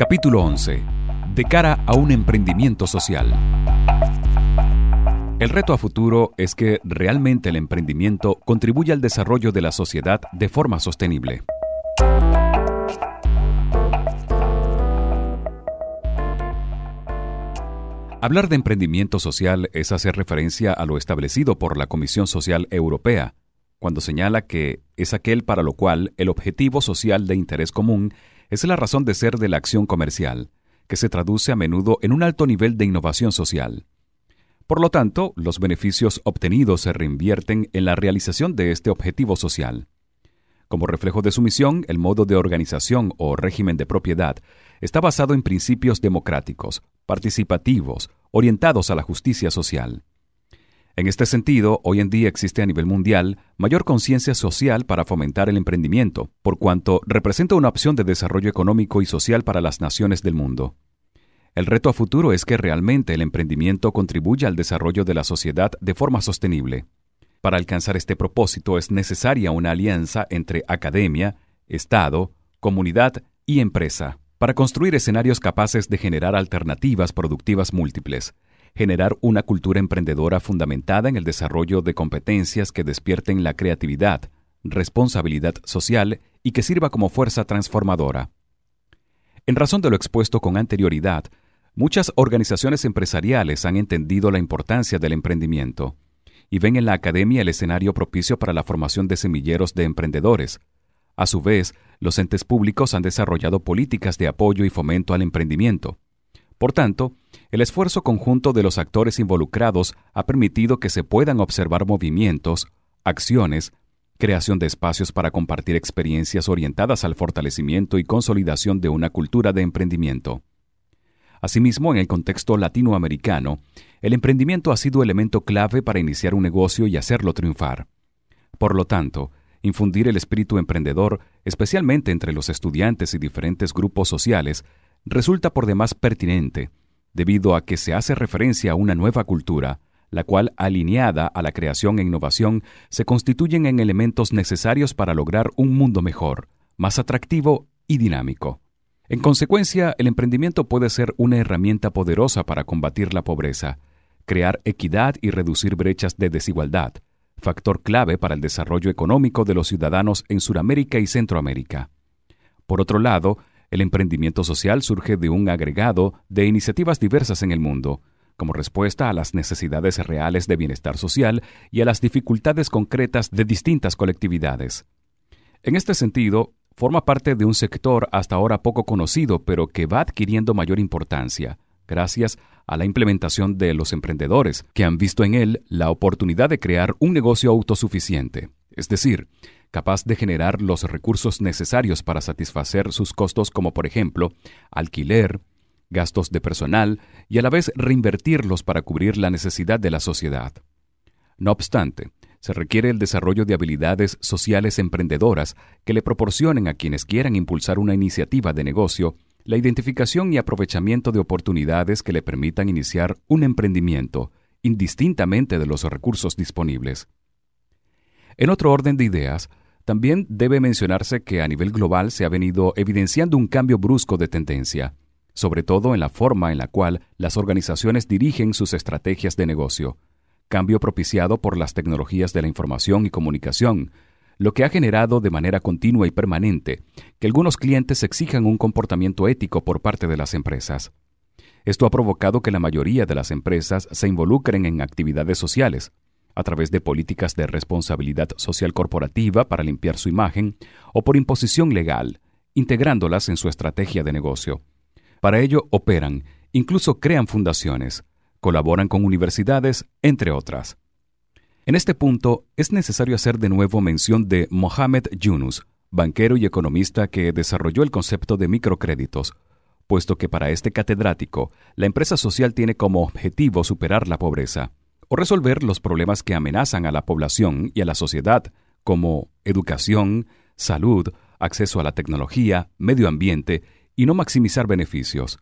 Capítulo 11. De cara a un emprendimiento social. El reto a futuro es que realmente el emprendimiento contribuya al desarrollo de la sociedad de forma sostenible. Hablar de emprendimiento social es hacer referencia a lo establecido por la Comisión Social Europea, cuando señala que es aquel para lo cual el objetivo social de interés común es la razón de ser de la acción comercial, que se traduce a menudo en un alto nivel de innovación social. Por lo tanto, los beneficios obtenidos se reinvierten en la realización de este objetivo social. Como reflejo de su misión, el modo de organización o régimen de propiedad está basado en principios democráticos, participativos, orientados a la justicia social. En este sentido, hoy en día existe a nivel mundial mayor conciencia social para fomentar el emprendimiento, por cuanto representa una opción de desarrollo económico y social para las naciones del mundo. El reto a futuro es que realmente el emprendimiento contribuya al desarrollo de la sociedad de forma sostenible. Para alcanzar este propósito es necesaria una alianza entre academia, Estado, comunidad y empresa, para construir escenarios capaces de generar alternativas productivas múltiples, generar una cultura emprendedora fundamentada en el desarrollo de competencias que despierten la creatividad, responsabilidad social y que sirva como fuerza transformadora. En razón de lo expuesto con anterioridad, muchas organizaciones empresariales han entendido la importancia del emprendimiento y ven en la academia el escenario propicio para la formación de semilleros de emprendedores. A su vez, los entes públicos han desarrollado políticas de apoyo y fomento al emprendimiento. Por tanto, el esfuerzo conjunto de los actores involucrados ha permitido que se puedan observar movimientos, acciones, creación de espacios para compartir experiencias orientadas al fortalecimiento y consolidación de una cultura de emprendimiento. Asimismo, en el contexto latinoamericano, el emprendimiento ha sido elemento clave para iniciar un negocio y hacerlo triunfar. Por lo tanto, infundir el espíritu emprendedor, especialmente entre los estudiantes y diferentes grupos sociales, resulta por demás pertinente, debido a que se hace referencia a una nueva cultura, la cual, alineada a la creación e innovación, se constituyen en elementos necesarios para lograr un mundo mejor, más atractivo y dinámico. En consecuencia, el emprendimiento puede ser una herramienta poderosa para combatir la pobreza, crear equidad y reducir brechas de desigualdad, factor clave para el desarrollo económico de los ciudadanos en Sudamérica y Centroamérica. Por otro lado, el emprendimiento social surge de un agregado de iniciativas diversas en el mundo, como respuesta a las necesidades reales de bienestar social y a las dificultades concretas de distintas colectividades. En este sentido, forma parte de un sector hasta ahora poco conocido, pero que va adquiriendo mayor importancia, gracias a la implementación de los emprendedores, que han visto en él la oportunidad de crear un negocio autosuficiente, es decir, capaz de generar los recursos necesarios para satisfacer sus costos como por ejemplo alquiler, gastos de personal y a la vez reinvertirlos para cubrir la necesidad de la sociedad. No obstante, se requiere el desarrollo de habilidades sociales emprendedoras que le proporcionen a quienes quieran impulsar una iniciativa de negocio la identificación y aprovechamiento de oportunidades que le permitan iniciar un emprendimiento, indistintamente de los recursos disponibles. En otro orden de ideas, también debe mencionarse que a nivel global se ha venido evidenciando un cambio brusco de tendencia, sobre todo en la forma en la cual las organizaciones dirigen sus estrategias de negocio, cambio propiciado por las tecnologías de la información y comunicación, lo que ha generado de manera continua y permanente que algunos clientes exijan un comportamiento ético por parte de las empresas. Esto ha provocado que la mayoría de las empresas se involucren en actividades sociales, a través de políticas de responsabilidad social corporativa para limpiar su imagen o por imposición legal, integrándolas en su estrategia de negocio. Para ello operan, incluso crean fundaciones, colaboran con universidades, entre otras. En este punto es necesario hacer de nuevo mención de Mohamed Yunus, banquero y economista que desarrolló el concepto de microcréditos, puesto que para este catedrático la empresa social tiene como objetivo superar la pobreza o resolver los problemas que amenazan a la población y a la sociedad, como educación, salud, acceso a la tecnología, medio ambiente y no maximizar beneficios.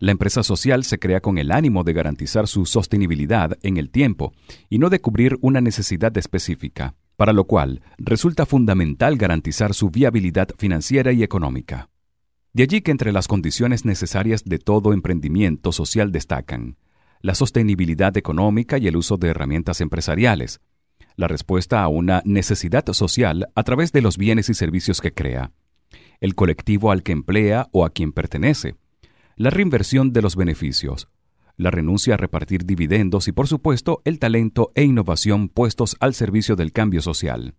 La empresa social se crea con el ánimo de garantizar su sostenibilidad en el tiempo y no de cubrir una necesidad específica, para lo cual resulta fundamental garantizar su viabilidad financiera y económica. De allí que entre las condiciones necesarias de todo emprendimiento social destacan la sostenibilidad económica y el uso de herramientas empresariales, la respuesta a una necesidad social a través de los bienes y servicios que crea, el colectivo al que emplea o a quien pertenece, la reinversión de los beneficios, la renuncia a repartir dividendos y, por supuesto, el talento e innovación puestos al servicio del cambio social.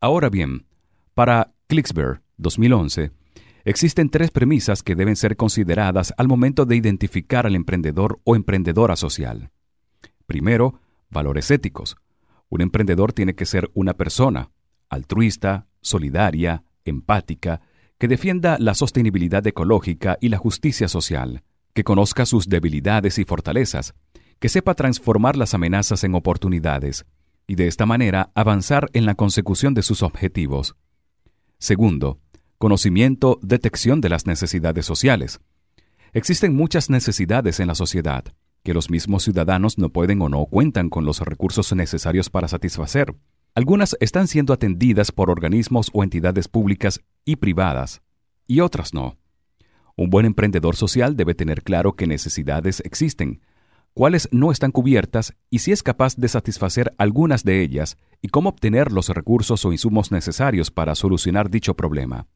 Ahora bien, para Clicksberg 2011, existen tres premisas que deben ser consideradas al momento de identificar al emprendedor o emprendedora social. Primero, valores éticos. Un emprendedor tiene que ser una persona altruista, solidaria, empática, que defienda la sostenibilidad ecológica y la justicia social, que conozca sus debilidades y fortalezas, que sepa transformar las amenazas en oportunidades, y de esta manera avanzar en la consecución de sus objetivos. Segundo, conocimiento, detección de las necesidades sociales. Existen muchas necesidades en la sociedad que los mismos ciudadanos no pueden o no cuentan con los recursos necesarios para satisfacer. Algunas están siendo atendidas por organismos o entidades públicas y privadas, y otras no. Un buen emprendedor social debe tener claro qué necesidades existen, cuáles no están cubiertas y si es capaz de satisfacer algunas de ellas y cómo obtener los recursos o insumos necesarios para solucionar dicho problema.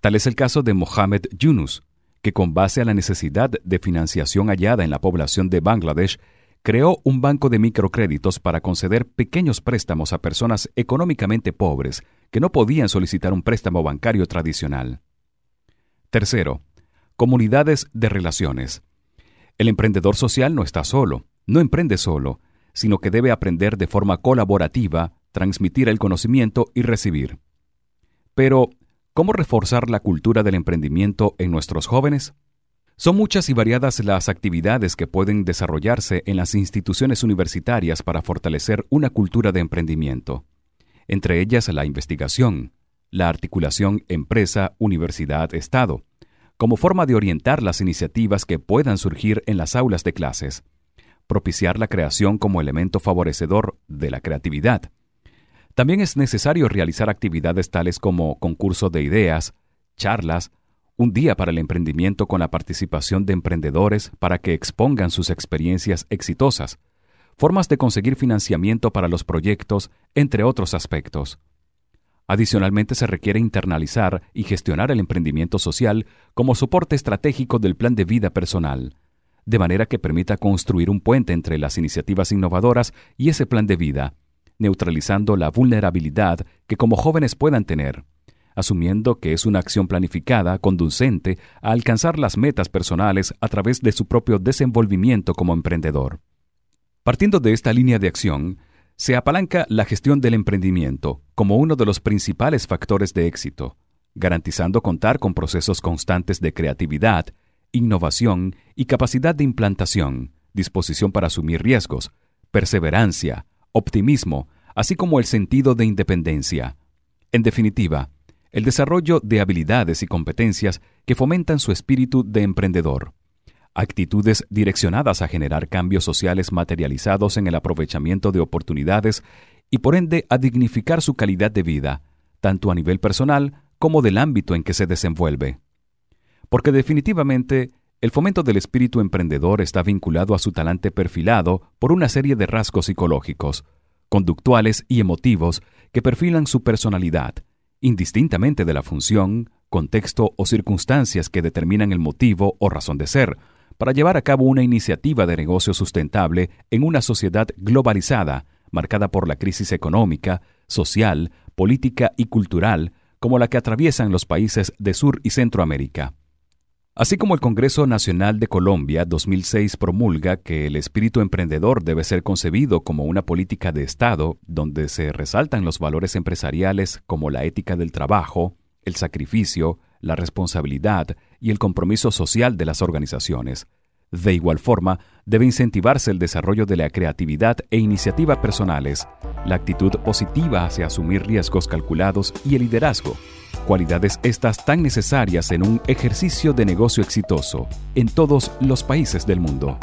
Tal es el caso de Mohamed Yunus, que con base a la necesidad de financiación hallada en la población de Bangladesh, creó un banco de microcréditos para conceder pequeños préstamos a personas económicamente pobres que no podían solicitar un préstamo bancario tradicional. Tercero, comunidades de relaciones. El emprendedor social no está solo, no emprende solo, sino que debe aprender de forma colaborativa, transmitir el conocimiento y recibir. Pero, ¿cómo reforzar la cultura del emprendimiento en nuestros jóvenes? Son muchas y variadas las actividades que pueden desarrollarse en las instituciones universitarias para fortalecer una cultura de emprendimiento, entre ellas la investigación, la articulación empresa-universidad-estado, como forma de orientar las iniciativas que puedan surgir en las aulas de clases, propiciar la creación como elemento favorecedor de la creatividad. También es necesario realizar actividades tales como concurso de ideas, charlas, un día para el emprendimiento con la participación de emprendedores para que expongan sus experiencias exitosas, formas de conseguir financiamiento para los proyectos, entre otros aspectos. Adicionalmente, se requiere internalizar y gestionar el emprendimiento social como soporte estratégico del plan de vida personal, de manera que permita construir un puente entre las iniciativas innovadoras y ese plan de vida, neutralizando la vulnerabilidad que como jóvenes puedan tener, asumiendo que es una acción planificada, conducente a alcanzar las metas personales a través de su propio desenvolvimiento como emprendedor. Partiendo de esta línea de acción, se apalanca la gestión del emprendimiento como uno de los principales factores de éxito, garantizando contar con procesos constantes de creatividad, innovación y capacidad de implantación, disposición para asumir riesgos, perseverancia, optimismo, así como el sentido de independencia. En definitiva, el desarrollo de habilidades y competencias que fomentan su espíritu de emprendedor actitudes direccionadas a generar cambios sociales materializados en el aprovechamiento de oportunidades y por ende a dignificar su calidad de vida, tanto a nivel personal como del ámbito en que se desenvuelve. Porque definitivamente el fomento del espíritu emprendedor está vinculado a su talante perfilado por una serie de rasgos psicológicos, conductuales y emotivos que perfilan su personalidad, indistintamente de la función, contexto o circunstancias que determinan el motivo o razón de ser, para llevar a cabo una iniciativa de negocio sustentable en una sociedad globalizada, marcada por la crisis económica, social, política y cultural, como la que atraviesan los países de Sur y Centroamérica. Así como el Congreso Nacional de Colombia 2006 promulga que el espíritu emprendedor debe ser concebido como una política de Estado donde se resaltan los valores empresariales como la ética del trabajo, el sacrificio, la responsabilidad y el compromiso social de las organizaciones. De igual forma, debe incentivarse el desarrollo de la creatividad e iniciativa personales, la actitud positiva hacia asumir riesgos calculados y el liderazgo, cualidades estas tan necesarias en un ejercicio de negocio exitoso en todos los países del mundo.